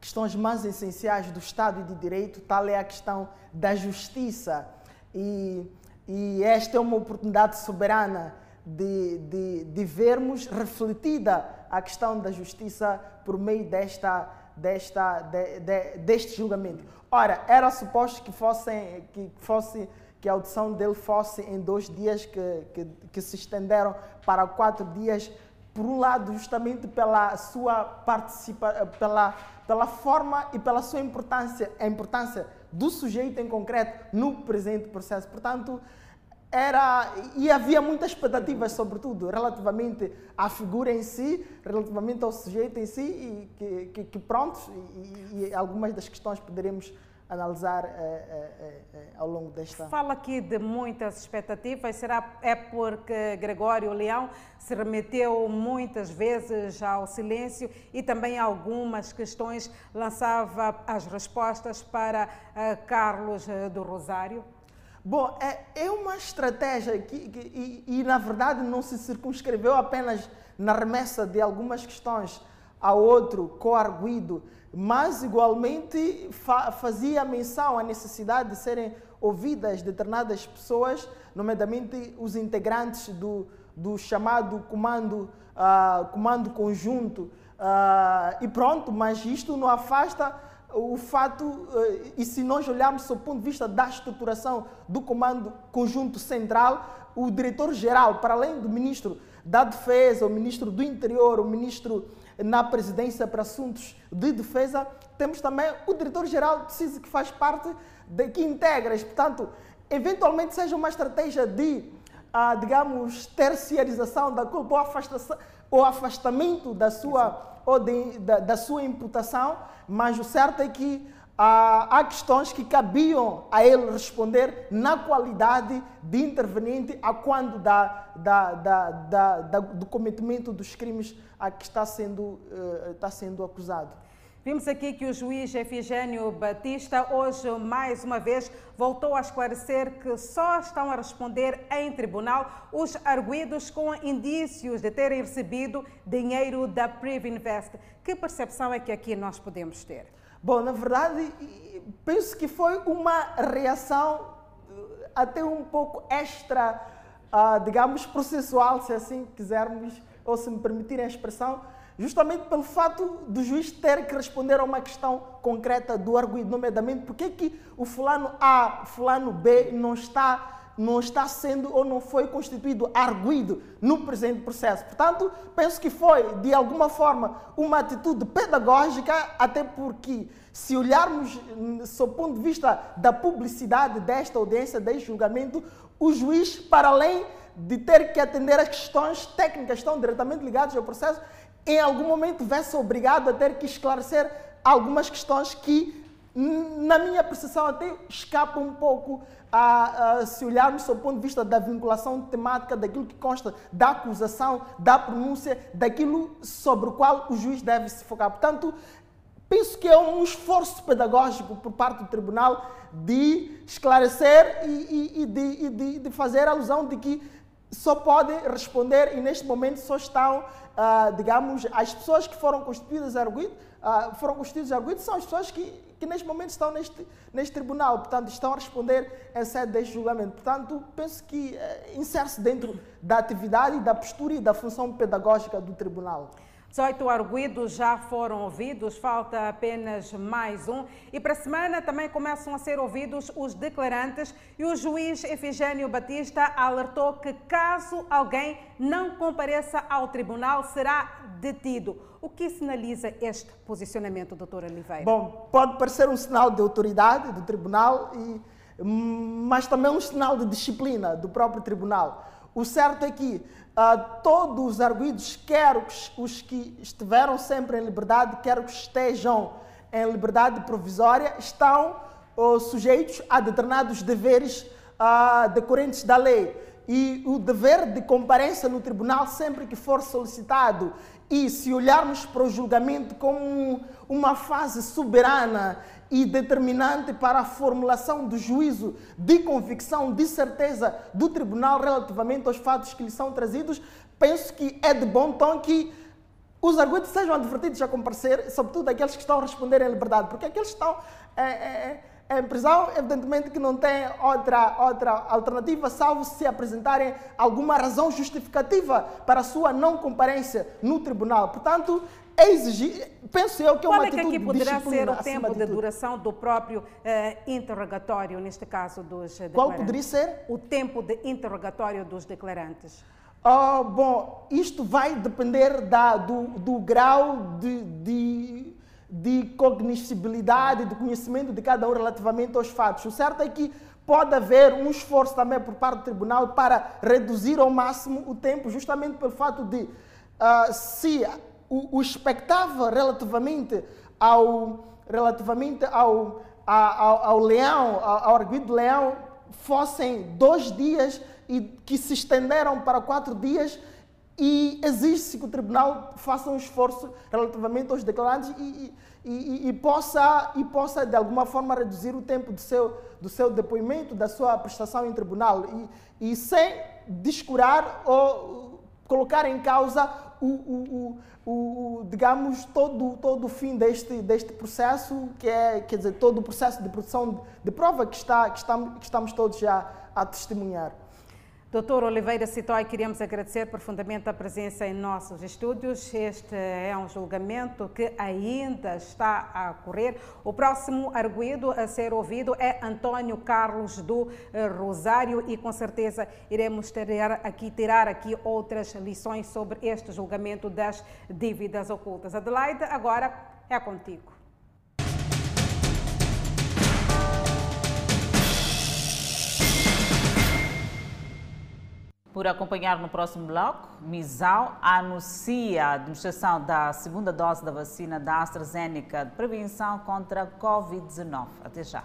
questões mais essenciais do Estado de Direito, tal é a questão da justiça. E, e esta é uma oportunidade soberana de, de, de vermos refletida a questão da justiça por meio desta, desta, de, de, deste julgamento. Ora, era suposto que, fossem, que, fosse, que a audição dele fosse em dois dias, que, que, que se estenderam para quatro dias, por um lado, justamente pela sua participação, pela, pela forma e pela sua importância, a importância do sujeito em concreto no presente processo. Portanto, era e havia muitas expectativas, sobretudo relativamente à figura em si, relativamente ao sujeito em si, e que, que, que pronto, e, e, algumas das questões poderemos analisar é, é, é, ao longo desta. Fala aqui de muitas expectativas, será é porque Gregório Leão se remeteu muitas vezes ao silêncio e também algumas questões lançava as respostas para uh, Carlos do Rosário? Bom, é, é uma estratégia que, que e, e, na verdade, não se circunscreveu apenas na remessa de algumas questões a outro coarguido, mas igualmente fa, fazia menção à necessidade de serem ouvidas determinadas pessoas, nomeadamente os integrantes do, do chamado comando, uh, comando conjunto. Uh, e pronto, mas isto não afasta o fato, eh, e se nós olharmos do ponto de vista da estruturação do Comando Conjunto Central, o diretor-geral, para além do ministro da Defesa, o ministro do Interior, o ministro na presidência para assuntos de defesa, temos também o diretor-geral do CISI, que faz parte, de, que integra. Portanto, eventualmente seja uma estratégia de, ah, digamos, terciarização da culpa ou afastamento da sua ou de, da, da, sua imputação, mas o certo é que há, há questões que cabiam a ele responder na qualidade de interveniente a quando da, da, da, da do cometimento dos crimes a que está sendo, uh, está sendo acusado. Vimos aqui que o juiz Efigênio Batista, hoje mais uma vez, voltou a esclarecer que só estão a responder em tribunal os arguídos com indícios de terem recebido dinheiro da Privinvest. Que percepção é que aqui nós podemos ter? Bom, na verdade, penso que foi uma reação eh, até um pouco extra, uh, digamos, processual, se assim quisermos, ou se me permitirem a expressão, justamente pelo fato do juiz ter que responder a uma questão concreta do arguido, nomeadamente porque é que o fulano A, fulano B não está não está sendo ou não foi constituído arguido no presente processo. Portanto, penso que foi, de alguma forma, uma atitude pedagógica, até porque, se olharmos sob o ponto de vista da publicidade desta audiência, deste julgamento, o juiz, para além de ter que atender às questões técnicas que estão diretamente ligadas ao processo, em algum momento vai-se obrigado a ter que esclarecer algumas questões que, na minha percepção, até escapam um pouco a, a, se olharmos do ponto de vista da vinculação temática, daquilo que consta da acusação, da pronúncia, daquilo sobre o qual o juiz deve se focar. Portanto, penso que é um esforço pedagógico por parte do tribunal de esclarecer e, e, e, de, e de, de fazer alusão de que só podem responder e neste momento só estão, ah, digamos, as pessoas que foram constituídas arguido, ah, foram constituídas arguido são as pessoas que, que neste momento estão neste, neste tribunal, portanto estão a responder em sede deste julgamento. Portanto, penso que uh, insere-se dentro da atividade, da postura e da função pedagógica do tribunal. 18 arguidos já foram ouvidos, falta apenas mais um. E para a semana também começam a ser ouvidos os declarantes e o juiz Efigênio Batista alertou que caso alguém não compareça ao tribunal, será detido. O que sinaliza este posicionamento, doutor Oliveira? Bom, pode parecer um sinal de autoridade do tribunal, e, mas também um sinal de disciplina do próprio tribunal. O certo é que todos os arguidos, quer os, que estiveram sempre em liberdade, quer que estejam em liberdade provisória, estão uh, sujeitos a determinados deveres uh, decorrentes da lei. E o dever de comparência no tribunal, sempre que for solicitado, e se olharmos para o julgamento como uma fase soberana e determinante para a formulação do juízo de convicção, de certeza do tribunal relativamente aos fatos que lhe são trazidos, penso que é de bom tom que os arguidos sejam advertidos a comparecer, sobretudo aqueles que estão a responder em liberdade, porque aqueles que estão é, é, é, em prisão, evidentemente que não têm outra, outra alternativa, salvo se apresentarem alguma razão justificativa para a sua não comparência no tribunal. Portanto, é exigir, penso eu que é uma Qual é que aqui poderá ser o tempo de, de duração do próprio eh, interrogatório, neste caso dos declarantes? Qual poderia ser? O tempo de interrogatório dos declarantes. Oh, bom, isto vai depender da, do, do grau de, de, de cognoscibilidade, de conhecimento de cada um relativamente aos fatos. O certo é que pode haver um esforço também por parte do tribunal para reduzir ao máximo o tempo, justamente pelo fato de, uh, se o, o expectável relativamente ao, relativamente ao, ao, ao leão, ao, arguido leão, fossem dois dias e que se estenderam para quatro dias e exige-se que o tribunal faça um esforço relativamente aos declarantes e, e, e, e, possa, e possa, de alguma forma, reduzir o tempo do seu, do seu depoimento, da sua prestação em tribunal. E sem descurar ou colocar em causa o, o, o, o, digamos, todo, todo o fim deste, deste processo, que é, quer dizer, todo o processo de produção de prova que, está, que, estamos, que estamos todos já a testemunhar. Doutor Oliveira Citói, queríamos agradecer profundamente a presença em nossos estúdios. Este é um julgamento que ainda está a ocorrer. O próximo arguído a ser ouvido é António Carlos do Rosário e com certeza iremos aqui, tirar aqui outras lições sobre este julgamento das dívidas ocultas. Adelaide, agora é contigo. Por acompanhar no próximo bloco, Misal anuncia a administração da segunda dose da vacina da AstraZeneca de prevenção contra a Covid-19. Até já.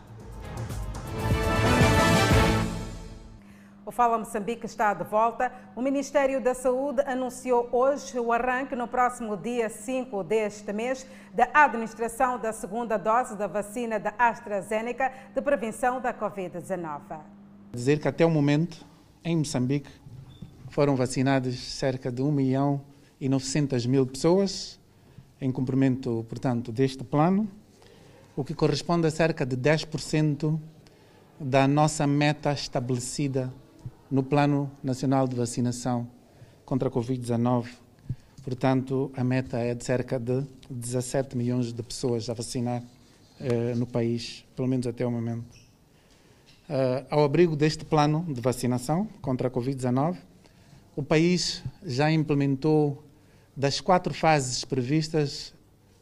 O Fala Moçambique está de volta. O Ministério da Saúde anunciou hoje o arranque, no próximo dia 5 deste mês, da administração da segunda dose da vacina da AstraZeneca de prevenção da Covid-19. Dizer que até o momento, em Moçambique, foram vacinadas cerca de 1 milhão e 900 mil pessoas, em cumprimento, portanto, deste plano, o que corresponde a cerca de 10% da nossa meta estabelecida no Plano Nacional de Vacinação contra a Covid-19. Portanto, a meta é de cerca de 17 milhões de pessoas a vacinar eh, no país, pelo menos até o momento. Uh, ao abrigo deste plano de vacinação contra a Covid-19, o país já implementou, das quatro fases previstas,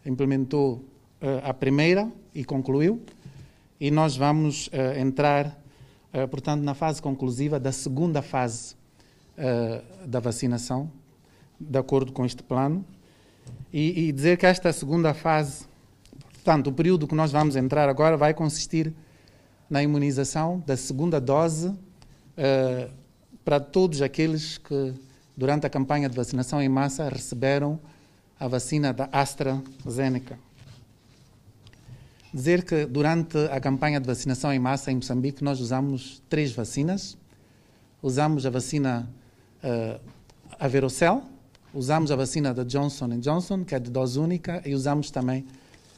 implementou uh, a primeira e concluiu, e nós vamos uh, entrar, uh, portanto, na fase conclusiva da segunda fase da vacinação, de acordo com este plano, e, e dizer que esta segunda fase, portanto, o período que nós vamos entrar agora vai consistir na imunização da segunda dose para todos aqueles que, durante a campanha de vacinação em massa, receberam a vacina da AstraZeneca. Dizer que durante a campanha de vacinação em massa em Moçambique nós usamos três vacinas. Usamos a vacina uh, a Verocell, usamos a vacina da Johnson Johnson, que é de dose única, e usamos também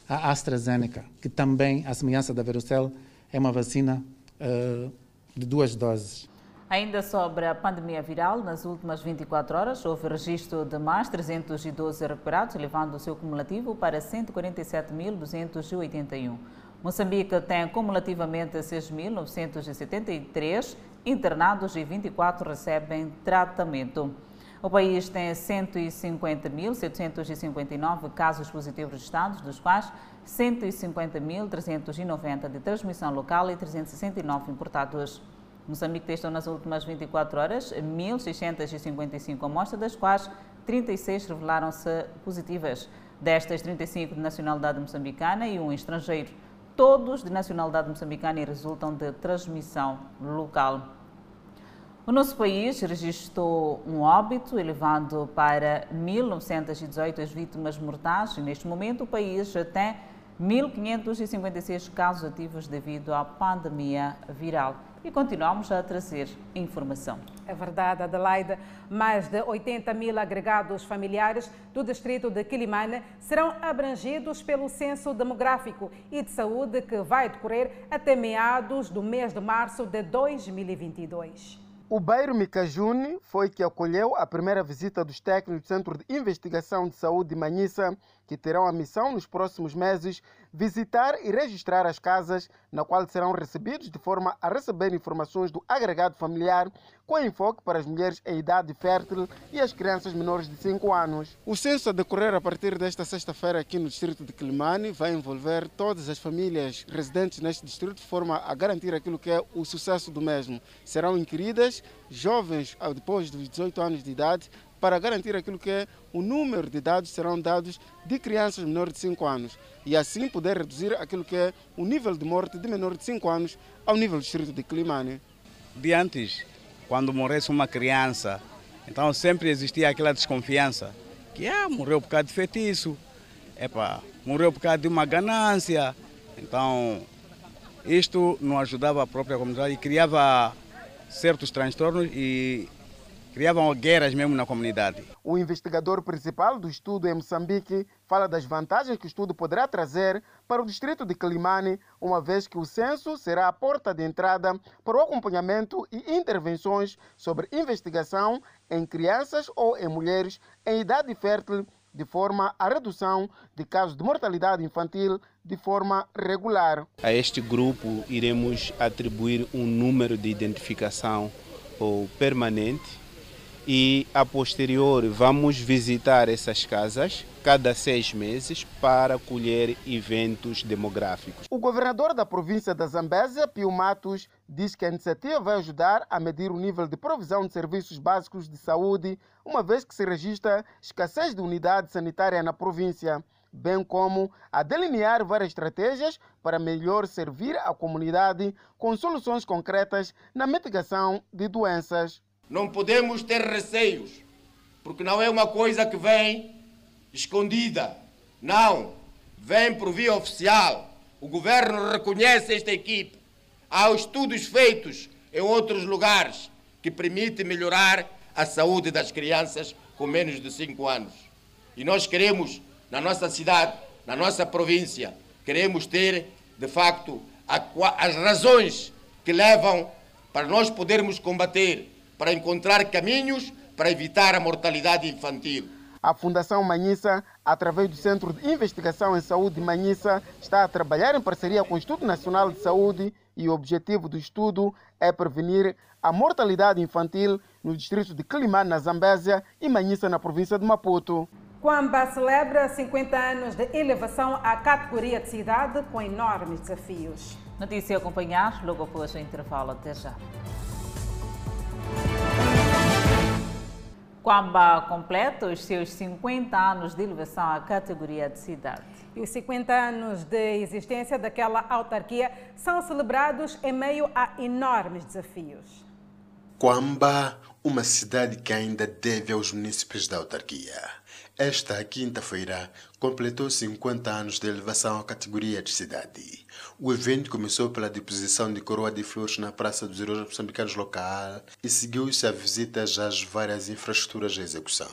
a AstraZeneca, que também, à semelhança da Verocell, é uma vacina uh, de duas doses. Ainda sobre a pandemia viral, nas últimas 24 horas houve registro de mais 312 recuperados, elevando o seu cumulativo para 147.281. Moçambique tem cumulativamente 6.973 internados e 24 recebem tratamento. O país tem 150.759 casos positivos registrados, dos quais 150.390 de transmissão local e 369 importados. Moçambique testou nas últimas 24 horas 1.655 amostras, das quais 36 revelaram-se positivas. Destas, 35 de nacionalidade moçambicana e um estrangeiro. Todos de nacionalidade moçambicana e resultam de transmissão local. O nosso país registrou um óbito, elevando para 1.918 as vítimas mortais. Neste momento, o país tem 1.556 casos ativos devido à pandemia viral e continuamos a trazer informação. É verdade, Adelaide. Mais de 80 mil agregados familiares do distrito de Quilimane serão abrangidos pelo Censo Demográfico e de Saúde que vai decorrer até meados do mês de março de 2022. O Beiro Micajune foi que acolheu a primeira visita dos técnicos do Centro de Investigação de Saúde de Manhissa, que terão a missão nos próximos meses visitar e registrar as casas na qual serão recebidos de forma a receber informações do agregado familiar com enfoque para as mulheres em idade fértil e as crianças menores de 5 anos. O censo a decorrer a partir desta sexta-feira aqui no distrito de Quilimane vai envolver todas as famílias residentes neste distrito de forma a garantir aquilo que é o sucesso do mesmo. Serão inquiridas jovens depois dos 18 anos de idade para garantir aquilo que é o número de dados serão dados de crianças menores de 5 anos e assim poder reduzir aquilo que é o nível de morte de menores de 5 anos ao nível do distrito de Climane. De antes, quando morresse uma criança, então sempre existia aquela desconfiança que ah, morreu por causa de feitiço, epa, morreu por causa de uma ganância. Então, isto não ajudava a própria comunidade e criava certos transtornos e criavam guerras mesmo na comunidade. O investigador principal do estudo em Moçambique fala das vantagens que o estudo poderá trazer para o distrito de Climane, uma vez que o censo será a porta de entrada para o acompanhamento e intervenções sobre investigação em crianças ou em mulheres em idade fértil, de forma à redução de casos de mortalidade infantil de forma regular. A este grupo iremos atribuir um número de identificação permanente e a posterior vamos visitar essas casas cada seis meses para colher eventos demográficos. O governador da província da Zambésia, Pio Matos, diz que a iniciativa vai ajudar a medir o nível de provisão de serviços básicos de saúde, uma vez que se registra escassez de unidade sanitária na província, bem como a delinear várias estratégias para melhor servir a comunidade com soluções concretas na mitigação de doenças. Não podemos ter receios, porque não é uma coisa que vem escondida. Não, vem por via oficial. O governo reconhece esta equipe. Há estudos feitos em outros lugares que permitem melhorar a saúde das crianças com menos de 5 anos. E nós queremos, na nossa cidade, na nossa província, queremos ter, de facto, as razões que levam para nós podermos combater para encontrar caminhos para evitar a mortalidade infantil. A Fundação Manhissa, através do Centro de Investigação em Saúde Manhissa, está a trabalhar em parceria com o Instituto Nacional de Saúde e o objetivo do estudo é prevenir a mortalidade infantil no distrito de Climane, na Zambésia, e Manhissa, na província de Maputo. Quamba celebra 50 anos de elevação à categoria de cidade com enormes desafios. Notícia a acompanhar logo após o intervalo. Até já. Quamba completa os seus 50 anos de elevação à categoria de cidade. E os 50 anos de existência daquela autarquia são celebrados em meio a enormes desafios. Quamba, uma cidade que ainda deve aos municípios da autarquia. Esta quinta-feira completou 50 anos de elevação à categoria de cidade. O evento começou pela deposição de coroa de flores na Praça dos Heróis Moçambicanos local e seguiu-se a visitas às várias infraestruturas de execução.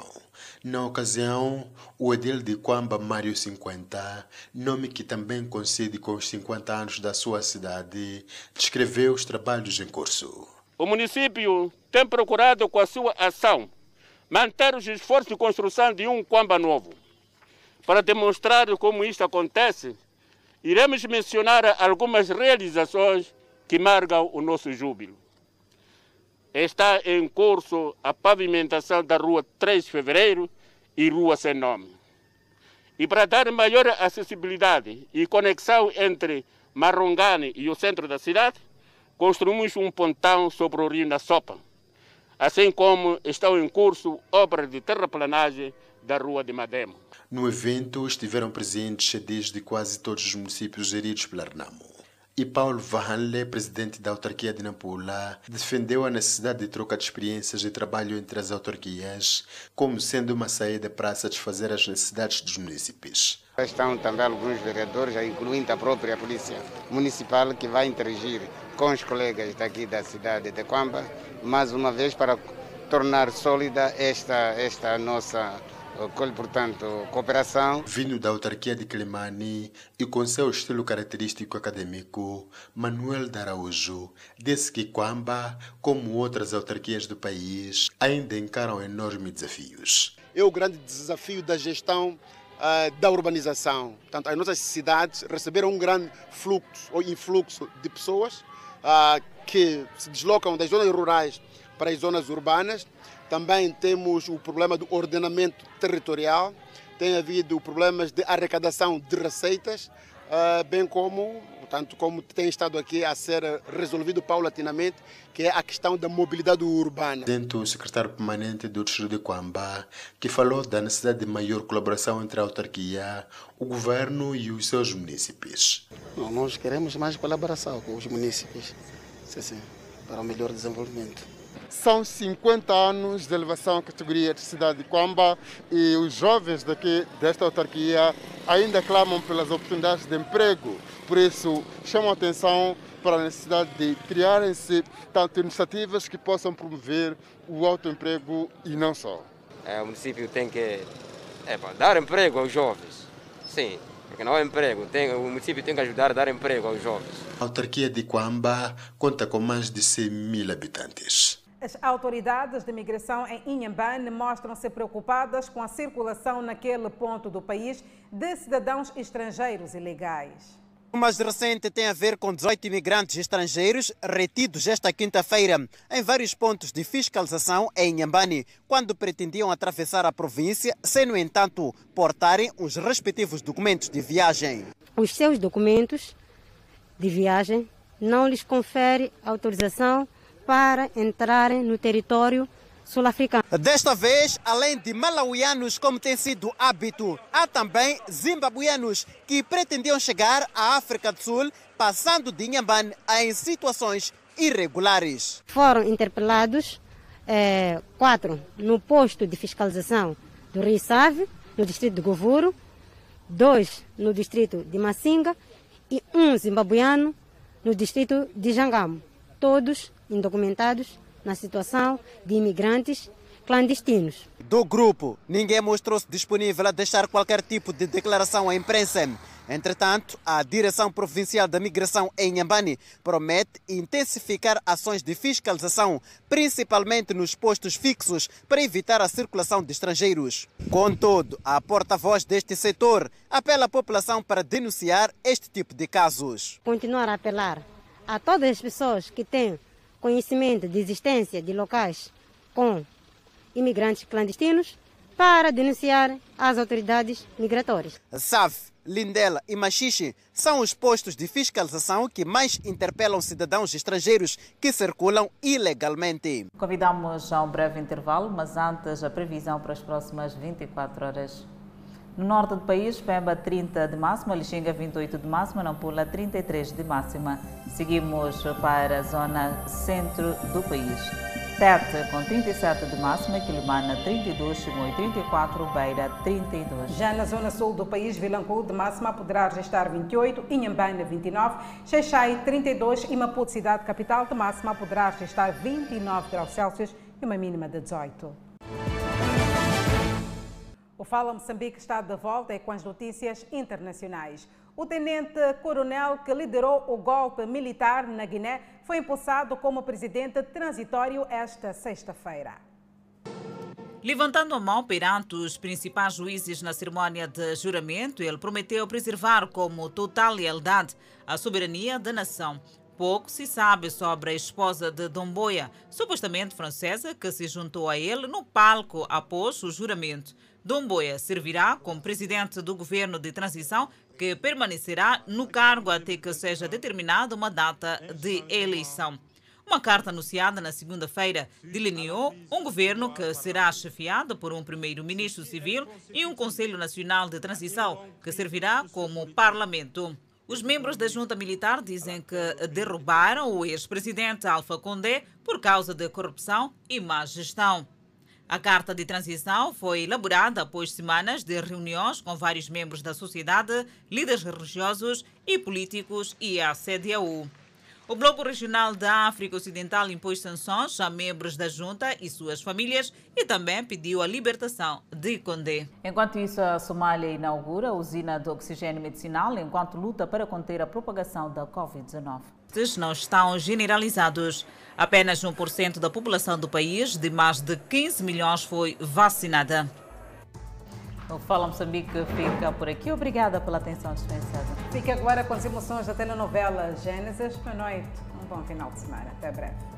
Na ocasião, o edil de Quamba Mário 50, nome que também coincide com os 50 anos da sua cidade, descreveu os trabalhos em curso. O município tem procurado, com a sua ação, manter os esforços de construção de um Quamba novo. Para demonstrar como isto acontece, iremos mencionar algumas realizações que marcam o nosso júbilo. Está em curso a pavimentação da Rua 3 de Fevereiro e Rua Sem Nome. E para dar maior acessibilidade e conexão entre Marrongane e o centro da cidade, construímos um pontão sobre o rio Sopa assim como estão em curso obras de terraplanagem da Rua de Mademo. No evento estiveram presentes CDs de quase todos os municípios geridos pela Renamo. E Paulo Vahanle, presidente da autarquia de Nampula, defendeu a necessidade de troca de experiências e trabalho entre as autarquias, como sendo uma saída para satisfazer as necessidades dos municípios. Estão também alguns vereadores, incluindo a própria Polícia Municipal, que vai interagir com os colegas daqui da cidade de Quamba, mais uma vez para tornar sólida esta, esta nossa portanto, cooperação. Vindo da autarquia de Climani e com seu estilo característico acadêmico, Manuel Daraújo disse que Quamba, como outras autarquias do país, ainda encaram enormes desafios. É o grande desafio da gestão uh, da urbanização. Portanto, as nossas cidades receberam um grande fluxo ou influxo de pessoas uh, que se deslocam das zonas rurais para as zonas urbanas também temos o problema do ordenamento territorial, tem havido problemas de arrecadação de receitas, ah, bem como, tanto como tem estado aqui a ser resolvido paulatinamente, que é a questão da mobilidade urbana. Dentro o secretário permanente do Distrito de Quamba, que falou da necessidade de maior colaboração entre a autarquia, o governo e os seus municípios. Não, nós queremos mais colaboração com os municípios, sim, sim, para o melhor desenvolvimento. São 50 anos de elevação à categoria de cidade de Quamba e os jovens daqui desta autarquia ainda clamam pelas oportunidades de emprego. Por isso, chamam a atenção para a necessidade de criarem-se tanto iniciativas que possam promover o autoemprego e não só. É, o município tem que é, dar emprego aos jovens. Sim, porque não é emprego. Tem, o município tem que ajudar a dar emprego aos jovens. A autarquia de Quamba conta com mais de 100 mil habitantes. As autoridades de migração em Inhambane mostram-se preocupadas com a circulação naquele ponto do país de cidadãos estrangeiros ilegais. O mais recente tem a ver com 18 imigrantes estrangeiros retidos esta quinta-feira em vários pontos de fiscalização em Inhambane, quando pretendiam atravessar a província, sem, no entanto, portarem os respectivos documentos de viagem. Os seus documentos de viagem não lhes confere autorização para entrarem no território sul-africano. Desta vez, além de malauianos, como tem sido hábito, há também zimbabuianos que pretendiam chegar à África do Sul passando de Inhambane em situações irregulares. Foram interpelados eh, quatro no posto de fiscalização do Rio Save, no distrito de Govuro, dois no distrito de Massinga e um zimbabuiano no distrito de Jangamo, todos indocumentados na situação de imigrantes clandestinos. Do grupo, ninguém mostrou-se disponível a deixar qualquer tipo de declaração à imprensa. Entretanto, a Direção Provincial da Migração em Nhambane promete intensificar ações de fiscalização, principalmente nos postos fixos, para evitar a circulação de estrangeiros. Contudo, a porta-voz deste setor apela à população para denunciar este tipo de casos. Continuar a apelar a todas as pessoas que têm conhecimento de existência de locais com imigrantes clandestinos para denunciar às autoridades migratórias. SAF, Lindela e Machixe são os postos de fiscalização que mais interpelam cidadãos estrangeiros que circulam ilegalmente. Convidamos a um breve intervalo, mas antes a previsão para as próximas 24 horas. No norte do país, Pemba 30 de máxima, Lixinga 28 de máxima, Nampula 33 de máxima. Seguimos para a zona centro do país. Tete com 37 de máxima, Quilimana 32, Chimoio 34, Beira 32. Já na zona sul do país, Vilanculo de máxima poderá registrar 28, Inhambane 29, Xeixai 32 e Maputo, cidade capital de máxima poderá registrar 29 graus Celsius e uma mínima de 18. Fala Moçambique está de volta e com as notícias internacionais. O tenente-coronel que liderou o golpe militar na Guiné foi impulsado como presidente transitório esta sexta-feira. Levantando a mão perante os principais juízes na cerimônia de juramento, ele prometeu preservar como total lealdade a soberania da nação. Pouco se sabe sobre a esposa de Domboia, supostamente francesa, que se juntou a ele no palco após o juramento. Domboia servirá como presidente do governo de transição que permanecerá no cargo até que seja determinada uma data de eleição. Uma carta anunciada na segunda-feira delineou um governo que será chefiado por um primeiro-ministro civil e um Conselho Nacional de Transição, que servirá como parlamento. Os membros da junta militar dizem que derrubaram o ex-presidente Alfa Condé por causa de corrupção e má gestão. A carta de transição foi elaborada após semanas de reuniões com vários membros da sociedade, líderes religiosos e políticos e a CDAU. O Bloco Regional da África Ocidental impôs sanções a membros da junta e suas famílias e também pediu a libertação de Condé. Enquanto isso, a Somália inaugura a usina de oxigênio medicinal enquanto luta para conter a propagação da Covid-19. Não estão generalizados. Apenas 1% da população do país, de mais de 15 milhões, foi vacinada. O Fala Moçambique fica por aqui. Obrigada pela atenção dispensada. Fique agora com as emoções da telenovela Gênesis. Boa noite, um bom final de semana. Até breve.